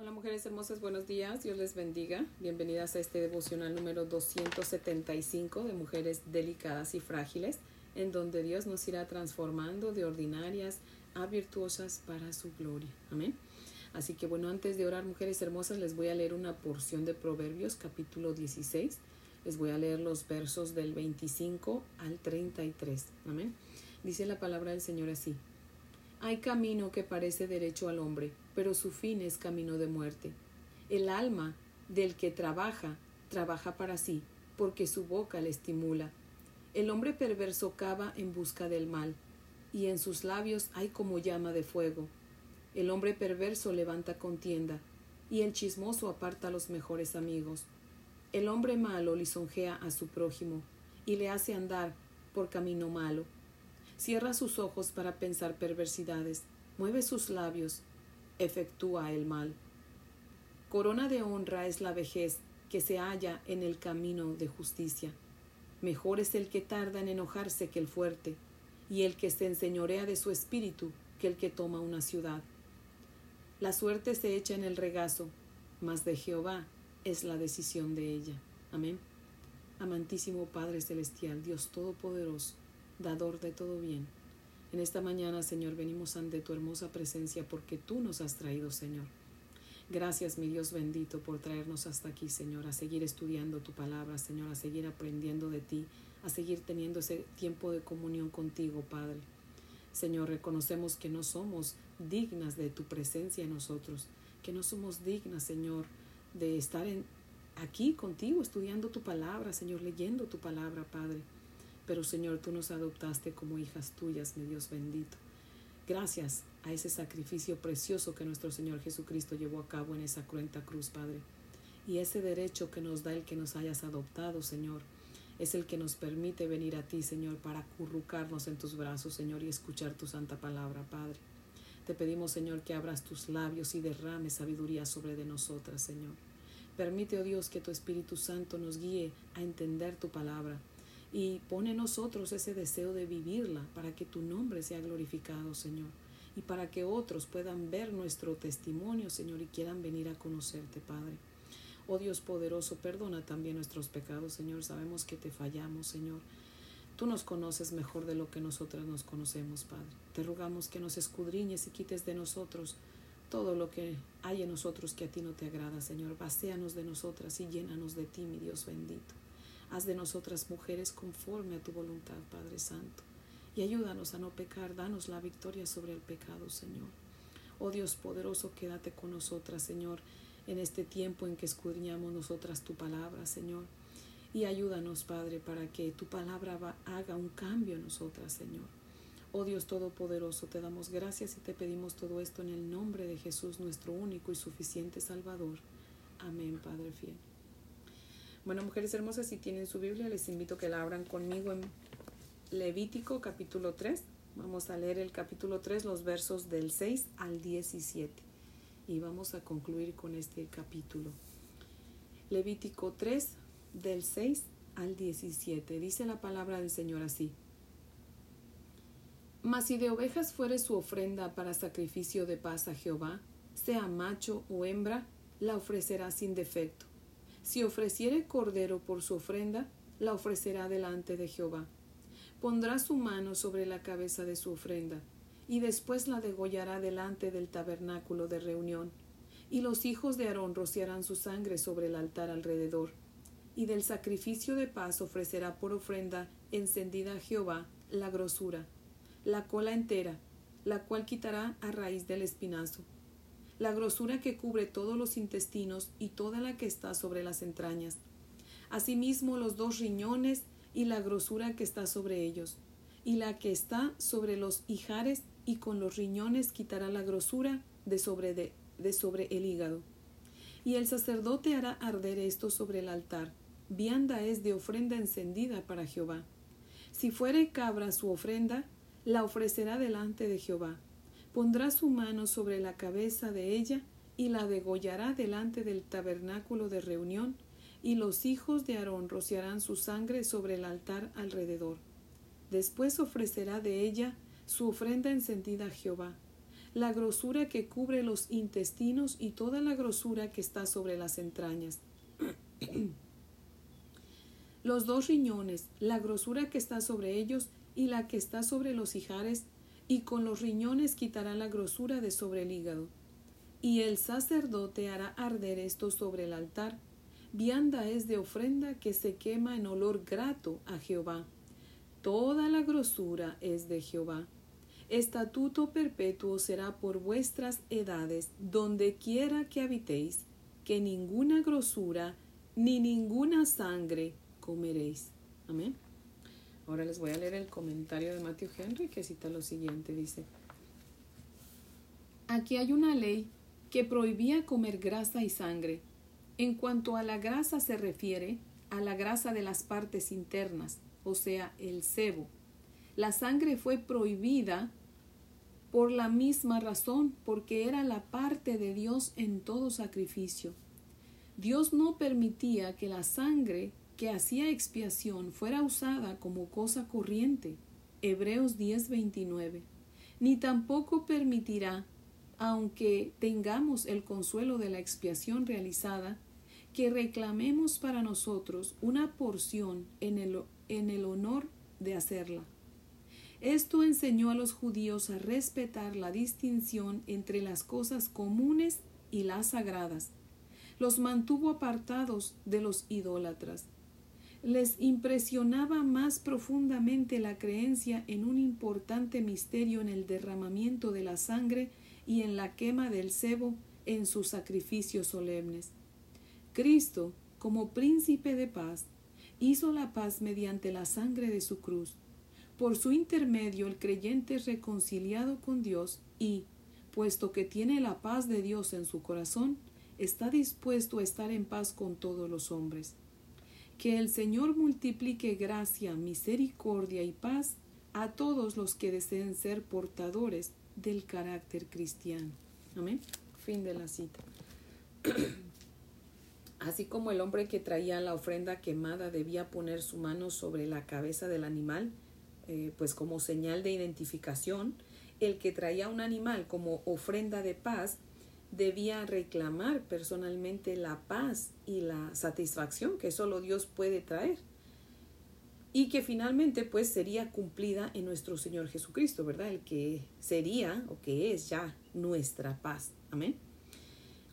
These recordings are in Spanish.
Hola mujeres hermosas, buenos días, Dios les bendiga. Bienvenidas a este devocional número 275 de mujeres delicadas y frágiles, en donde Dios nos irá transformando de ordinarias a virtuosas para su gloria. Amén. Así que bueno, antes de orar mujeres hermosas, les voy a leer una porción de Proverbios capítulo 16. Les voy a leer los versos del 25 al 33. Amén. Dice la palabra del Señor así. Hay camino que parece derecho al hombre, pero su fin es camino de muerte. El alma del que trabaja, trabaja para sí, porque su boca le estimula. El hombre perverso cava en busca del mal, y en sus labios hay como llama de fuego. El hombre perverso levanta contienda, y el chismoso aparta a los mejores amigos. El hombre malo lisonjea a su prójimo, y le hace andar por camino malo. Cierra sus ojos para pensar perversidades, mueve sus labios, efectúa el mal. Corona de honra es la vejez que se halla en el camino de justicia. Mejor es el que tarda en enojarse que el fuerte, y el que se enseñorea de su espíritu que el que toma una ciudad. La suerte se echa en el regazo, mas de Jehová es la decisión de ella. Amén. Amantísimo Padre Celestial, Dios Todopoderoso, dador de todo bien. En esta mañana, Señor, venimos ante tu hermosa presencia porque tú nos has traído, Señor. Gracias, mi Dios bendito, por traernos hasta aquí, Señor, a seguir estudiando tu palabra, Señor, a seguir aprendiendo de ti, a seguir teniendo ese tiempo de comunión contigo, Padre. Señor, reconocemos que no somos dignas de tu presencia en nosotros, que no somos dignas, Señor, de estar en, aquí contigo, estudiando tu palabra, Señor, leyendo tu palabra, Padre. Pero Señor, tú nos adoptaste como hijas tuyas, mi Dios bendito. Gracias a ese sacrificio precioso que nuestro Señor Jesucristo llevó a cabo en esa cruenta cruz, Padre. Y ese derecho que nos da el que nos hayas adoptado, Señor, es el que nos permite venir a ti, Señor, para acurrucarnos en tus brazos, Señor, y escuchar tu santa palabra, Padre. Te pedimos, Señor, que abras tus labios y derrames sabiduría sobre de nosotras, Señor. Permite, oh Dios, que tu Espíritu Santo nos guíe a entender tu palabra y pone en nosotros ese deseo de vivirla para que tu nombre sea glorificado, Señor, y para que otros puedan ver nuestro testimonio, Señor, y quieran venir a conocerte, Padre. Oh Dios poderoso, perdona también nuestros pecados, Señor. Sabemos que te fallamos, Señor. Tú nos conoces mejor de lo que nosotras nos conocemos, Padre. Te rogamos que nos escudriñes y quites de nosotros todo lo que hay en nosotros que a ti no te agrada, Señor. Vacíanos de nosotras y llénanos de ti, mi Dios bendito. Haz de nosotras mujeres conforme a tu voluntad, Padre Santo. Y ayúdanos a no pecar, danos la victoria sobre el pecado, Señor. Oh Dios poderoso, quédate con nosotras, Señor, en este tiempo en que escudriñamos nosotras tu palabra, Señor. Y ayúdanos, Padre, para que tu palabra haga un cambio en nosotras, Señor. Oh Dios Todopoderoso, te damos gracias y te pedimos todo esto en el nombre de Jesús, nuestro único y suficiente Salvador. Amén, Padre fiel. Bueno, mujeres hermosas, si tienen su Biblia, les invito a que la abran conmigo en Levítico capítulo 3. Vamos a leer el capítulo 3, los versos del 6 al 17. Y vamos a concluir con este capítulo. Levítico 3, del 6 al 17. Dice la palabra del Señor así. Mas si de ovejas fuere su ofrenda para sacrificio de paz a Jehová, sea macho o hembra, la ofrecerá sin defecto si ofreciere cordero por su ofrenda, la ofrecerá delante de Jehová. Pondrá su mano sobre la cabeza de su ofrenda, y después la degollará delante del tabernáculo de reunión. Y los hijos de Aarón rociarán su sangre sobre el altar alrededor. Y del sacrificio de paz ofrecerá por ofrenda encendida a Jehová la grosura, la cola entera, la cual quitará a raíz del espinazo la grosura que cubre todos los intestinos y toda la que está sobre las entrañas, asimismo los dos riñones y la grosura que está sobre ellos, y la que está sobre los hijares y con los riñones quitará la grosura de sobre, de, de sobre el hígado. Y el sacerdote hará arder esto sobre el altar, vianda es de ofrenda encendida para Jehová. Si fuere cabra su ofrenda, la ofrecerá delante de Jehová pondrá su mano sobre la cabeza de ella y la degollará delante del tabernáculo de reunión, y los hijos de Aarón rociarán su sangre sobre el altar alrededor. Después ofrecerá de ella su ofrenda encendida a Jehová. la grosura que cubre los intestinos y toda la grosura que está sobre las entrañas. los dos riñones, la grosura que está sobre ellos y la que está sobre los hijares, y con los riñones quitará la grosura de sobre el hígado. Y el sacerdote hará arder esto sobre el altar. Vianda es de ofrenda que se quema en olor grato a Jehová. Toda la grosura es de Jehová. Estatuto perpetuo será por vuestras edades, donde quiera que habitéis, que ninguna grosura ni ninguna sangre comeréis. Amén. Ahora les voy a leer el comentario de Matthew Henry que cita lo siguiente. Dice, aquí hay una ley que prohibía comer grasa y sangre. En cuanto a la grasa se refiere, a la grasa de las partes internas, o sea, el sebo. La sangre fue prohibida por la misma razón, porque era la parte de Dios en todo sacrificio. Dios no permitía que la sangre que hacía expiación fuera usada como cosa corriente. Hebreos 10:29. Ni tampoco permitirá, aunque tengamos el consuelo de la expiación realizada, que reclamemos para nosotros una porción en el, en el honor de hacerla. Esto enseñó a los judíos a respetar la distinción entre las cosas comunes y las sagradas. Los mantuvo apartados de los idólatras les impresionaba más profundamente la creencia en un importante misterio en el derramamiento de la sangre y en la quema del cebo en sus sacrificios solemnes. Cristo, como príncipe de paz, hizo la paz mediante la sangre de su cruz. Por su intermedio el creyente es reconciliado con Dios y, puesto que tiene la paz de Dios en su corazón, está dispuesto a estar en paz con todos los hombres. Que el Señor multiplique gracia, misericordia y paz a todos los que deseen ser portadores del carácter cristiano. Amén. Fin de la cita. Así como el hombre que traía la ofrenda quemada debía poner su mano sobre la cabeza del animal, eh, pues como señal de identificación, el que traía un animal como ofrenda de paz debía reclamar personalmente la paz y la satisfacción que solo Dios puede traer y que finalmente pues sería cumplida en nuestro Señor Jesucristo, ¿verdad? El que sería o que es ya nuestra paz. Amén.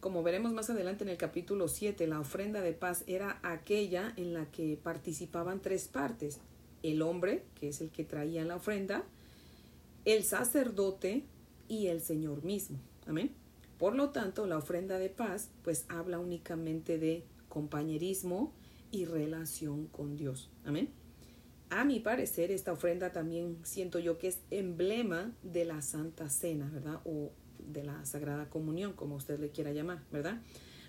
Como veremos más adelante en el capítulo 7, la ofrenda de paz era aquella en la que participaban tres partes. El hombre, que es el que traía la ofrenda, el sacerdote y el Señor mismo. Amén. Por lo tanto, la ofrenda de paz pues habla únicamente de compañerismo y relación con Dios. Amén. A mi parecer, esta ofrenda también siento yo que es emblema de la Santa Cena, ¿verdad? O de la Sagrada Comunión, como usted le quiera llamar, ¿verdad?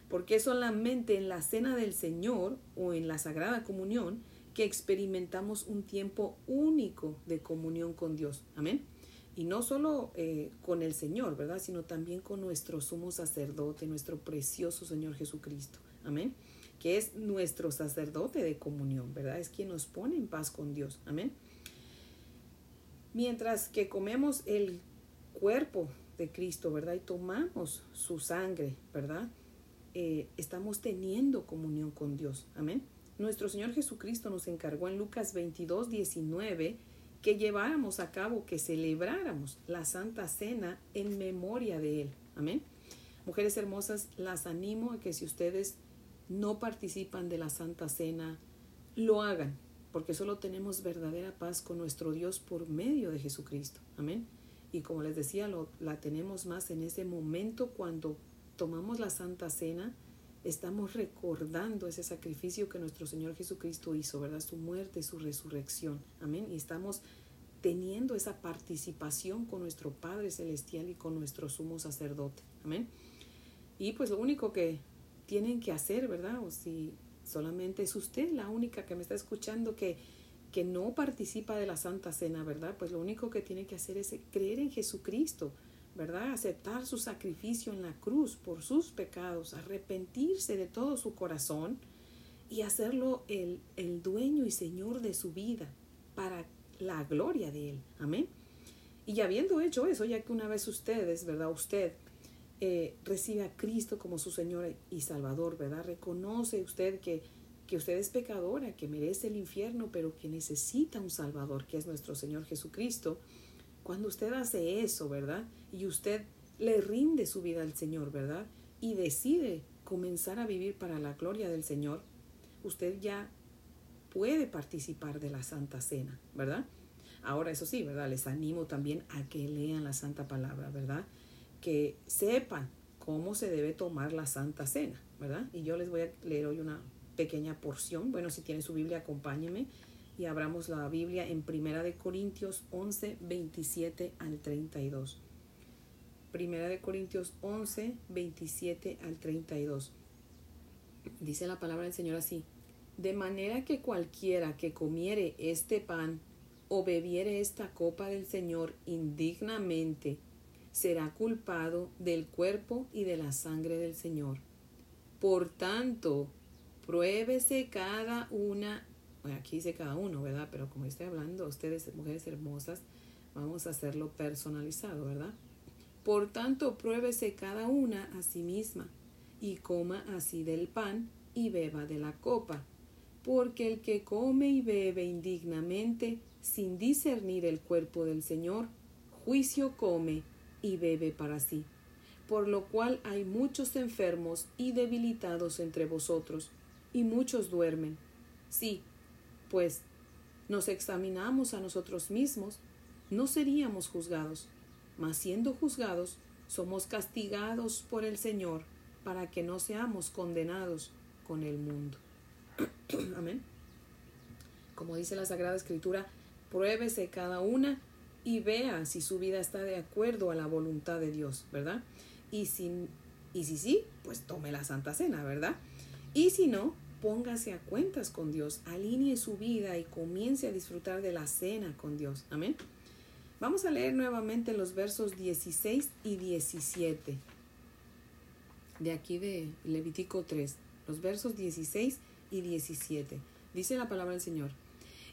Porque solamente en la Cena del Señor o en la Sagrada Comunión que experimentamos un tiempo único de comunión con Dios. Amén. Y no solo eh, con el Señor, ¿verdad? Sino también con nuestro sumo sacerdote, nuestro precioso Señor Jesucristo. Amén. Que es nuestro sacerdote de comunión, ¿verdad? Es quien nos pone en paz con Dios. Amén. Mientras que comemos el cuerpo de Cristo, ¿verdad? Y tomamos su sangre, ¿verdad? Eh, estamos teniendo comunión con Dios. Amén. Nuestro Señor Jesucristo nos encargó en Lucas 22, 19 que lleváramos a cabo, que celebráramos la Santa Cena en memoria de Él. Amén. Mujeres hermosas, las animo a que si ustedes no participan de la Santa Cena, lo hagan, porque solo tenemos verdadera paz con nuestro Dios por medio de Jesucristo. Amén. Y como les decía, lo, la tenemos más en ese momento cuando tomamos la Santa Cena, estamos recordando ese sacrificio que nuestro Señor Jesucristo hizo, ¿verdad? Su muerte, su resurrección. Amén. Y estamos teniendo esa participación con nuestro Padre Celestial y con nuestro sumo sacerdote. Amén. Y pues lo único que tienen que hacer, ¿verdad? O si solamente es usted la única que me está escuchando que, que no participa de la Santa Cena, ¿verdad? Pues lo único que tiene que hacer es creer en Jesucristo, ¿verdad? Aceptar su sacrificio en la cruz por sus pecados, arrepentirse de todo su corazón y hacerlo el, el dueño y señor de su vida para la gloria de Él. Amén. Y habiendo hecho eso, ya que una vez ustedes, ¿verdad? Usted eh, recibe a Cristo como su Señor y Salvador, ¿verdad? Reconoce usted que, que usted es pecadora, que merece el infierno, pero que necesita un Salvador, que es nuestro Señor Jesucristo. Cuando usted hace eso, ¿verdad? Y usted le rinde su vida al Señor, ¿verdad? Y decide comenzar a vivir para la gloria del Señor, usted ya puede participar de la Santa Cena, ¿verdad? Ahora, eso sí, ¿verdad? Les animo también a que lean la Santa Palabra, ¿verdad? Que sepan cómo se debe tomar la Santa Cena, ¿verdad? Y yo les voy a leer hoy una pequeña porción. Bueno, si tiene su Biblia, acompáñeme y abramos la Biblia en Primera de Corintios 11, 27 al 32. Primera de Corintios 11, 27 al 32. Dice la palabra del Señor así. De manera que cualquiera que comiere este pan o bebiere esta copa del Señor indignamente, será culpado del cuerpo y de la sangre del Señor. Por tanto, pruébese cada una, aquí dice cada uno, ¿verdad? Pero como estoy hablando, ustedes, mujeres hermosas, vamos a hacerlo personalizado, ¿verdad? Por tanto, pruébese cada una a sí misma, y coma así del pan, y beba de la copa. Porque el que come y bebe indignamente, sin discernir el cuerpo del Señor, juicio come y bebe para sí. Por lo cual hay muchos enfermos y debilitados entre vosotros, y muchos duermen. Sí, pues, nos examinamos a nosotros mismos, no seríamos juzgados mas siendo juzgados, somos castigados por el Señor para que no seamos condenados con el mundo. Amén. Como dice la Sagrada Escritura, pruébese cada una y vea si su vida está de acuerdo a la voluntad de Dios, ¿verdad? Y si, y si sí, pues tome la Santa Cena, ¿verdad? Y si no, póngase a cuentas con Dios, alinee su vida y comience a disfrutar de la cena con Dios. Amén. Vamos a leer nuevamente los versos 16 y 17 de aquí de Levítico 3, los versos 16 y 17. Dice la palabra del Señor.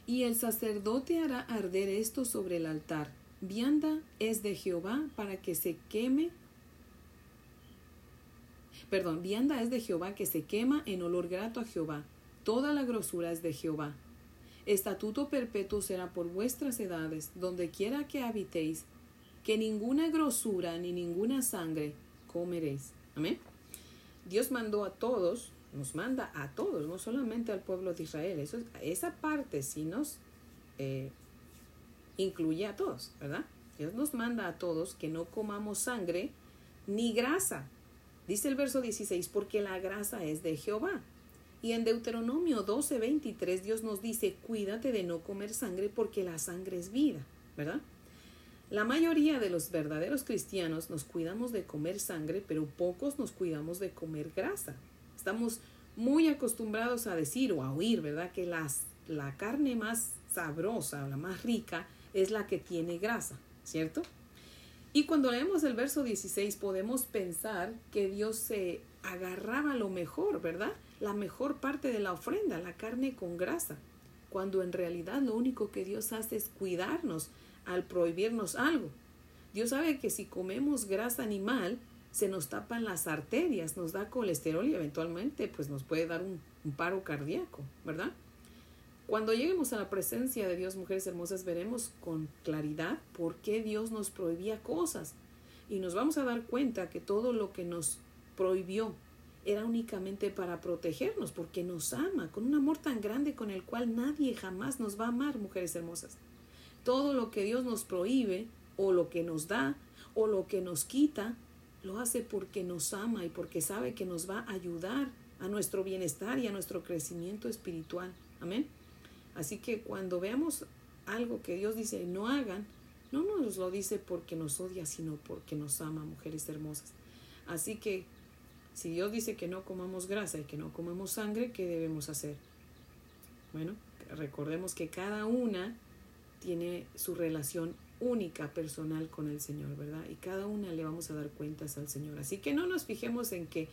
Y el sacerdote hará arder esto sobre el altar. Vianda es de Jehová para que se queme. Perdón, vianda es de Jehová que se quema en olor grato a Jehová. Toda la grosura es de Jehová. Estatuto perpetuo será por vuestras edades, donde quiera que habitéis, que ninguna grosura ni ninguna sangre comeréis. Amén. Dios mandó a todos, nos manda a todos, no solamente al pueblo de Israel. Esa parte sí nos eh, incluye a todos, ¿verdad? Dios nos manda a todos que no comamos sangre ni grasa. Dice el verso 16, porque la grasa es de Jehová y en Deuteronomio 12:23 Dios nos dice, cuídate de no comer sangre porque la sangre es vida, ¿verdad? La mayoría de los verdaderos cristianos nos cuidamos de comer sangre, pero pocos nos cuidamos de comer grasa. Estamos muy acostumbrados a decir o a oír, ¿verdad? Que las, la carne más sabrosa, la más rica, es la que tiene grasa, ¿cierto? Y cuando leemos el verso 16 podemos pensar que Dios se agarraba lo mejor, ¿verdad? la mejor parte de la ofrenda, la carne con grasa, cuando en realidad lo único que Dios hace es cuidarnos al prohibirnos algo. Dios sabe que si comemos grasa animal, se nos tapan las arterias, nos da colesterol y eventualmente pues nos puede dar un, un paro cardíaco, ¿verdad? Cuando lleguemos a la presencia de Dios, mujeres hermosas, veremos con claridad por qué Dios nos prohibía cosas y nos vamos a dar cuenta que todo lo que nos prohibió era únicamente para protegernos, porque nos ama con un amor tan grande con el cual nadie jamás nos va a amar, mujeres hermosas. Todo lo que Dios nos prohíbe, o lo que nos da, o lo que nos quita, lo hace porque nos ama y porque sabe que nos va a ayudar a nuestro bienestar y a nuestro crecimiento espiritual. Amén. Así que cuando veamos algo que Dios dice no hagan, no nos lo dice porque nos odia, sino porque nos ama, mujeres hermosas. Así que si Dios dice que no comamos grasa y que no comamos sangre, ¿qué debemos hacer? Bueno, recordemos que cada una tiene su relación única personal con el Señor, ¿verdad? Y cada una le vamos a dar cuentas al Señor. Así que no nos fijemos en que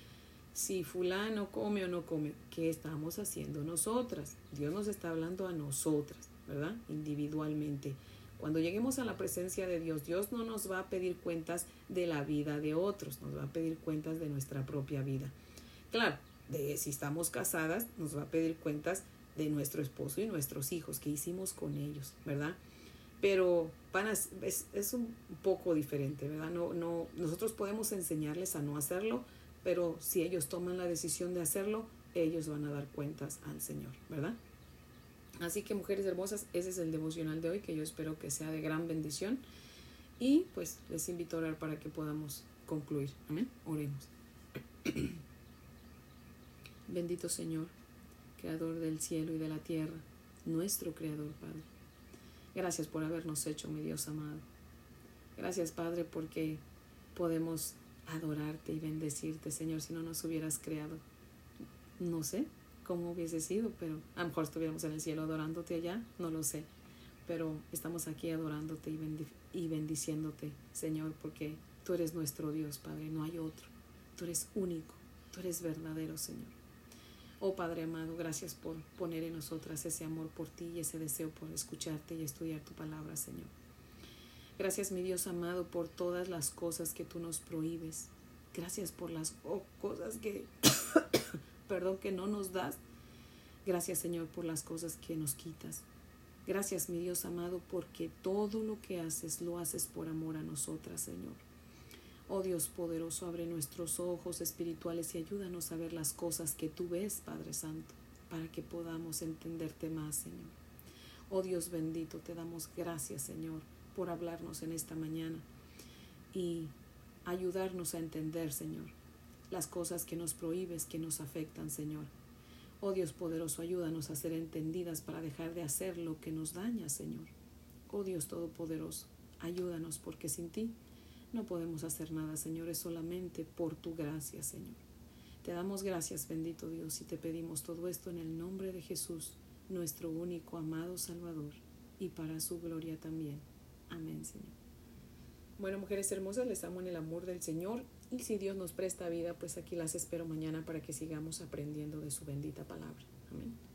si fulano come o no come, ¿qué estamos haciendo nosotras? Dios nos está hablando a nosotras, ¿verdad? Individualmente. Cuando lleguemos a la presencia de Dios, Dios no nos va a pedir cuentas de la vida de otros, nos va a pedir cuentas de nuestra propia vida. Claro, de si estamos casadas, nos va a pedir cuentas de nuestro esposo y nuestros hijos, que hicimos con ellos, ¿verdad? Pero van es, es, un poco diferente, ¿verdad? No, no, nosotros podemos enseñarles a no hacerlo, pero si ellos toman la decisión de hacerlo, ellos van a dar cuentas al Señor, ¿verdad? Así que mujeres hermosas, ese es el devocional de hoy que yo espero que sea de gran bendición. Y pues les invito a orar para que podamos concluir. Amén. Oremos. Bendito Señor, Creador del cielo y de la tierra, nuestro Creador, Padre. Gracias por habernos hecho, mi Dios amado. Gracias, Padre, porque podemos adorarte y bendecirte, Señor, si no nos hubieras creado. No sé cómo hubiese sido, pero a lo mejor estuviéramos en el cielo adorándote allá, no lo sé. Pero estamos aquí adorándote y, y bendiciéndote, Señor, porque tú eres nuestro Dios, Padre, no hay otro. Tú eres único, tú eres verdadero, Señor. Oh Padre amado, gracias por poner en nosotras ese amor por ti y ese deseo por escucharte y estudiar tu palabra, Señor. Gracias, mi Dios amado, por todas las cosas que tú nos prohíbes. Gracias por las cosas que, perdón, que no nos das. Gracias, Señor, por las cosas que nos quitas. Gracias, mi Dios amado, porque todo lo que haces lo haces por amor a nosotras, Señor. Oh Dios poderoso, abre nuestros ojos espirituales y ayúdanos a ver las cosas que tú ves, Padre Santo, para que podamos entenderte más, Señor. Oh Dios bendito, te damos gracias, Señor, por hablarnos en esta mañana y ayudarnos a entender, Señor, las cosas que nos prohíbes, que nos afectan, Señor. Oh Dios poderoso, ayúdanos a ser entendidas para dejar de hacer lo que nos daña, Señor. Oh Dios todopoderoso, ayúdanos porque sin ti no podemos hacer nada, Señor, es solamente por tu gracia, Señor. Te damos gracias, bendito Dios, y te pedimos todo esto en el nombre de Jesús, nuestro único amado Salvador, y para su gloria también. Amén, Señor. Bueno, mujeres hermosas, les amo en el amor del Señor, y si Dios nos presta vida, pues aquí las espero mañana para que sigamos aprendiendo de su bendita palabra. Amén.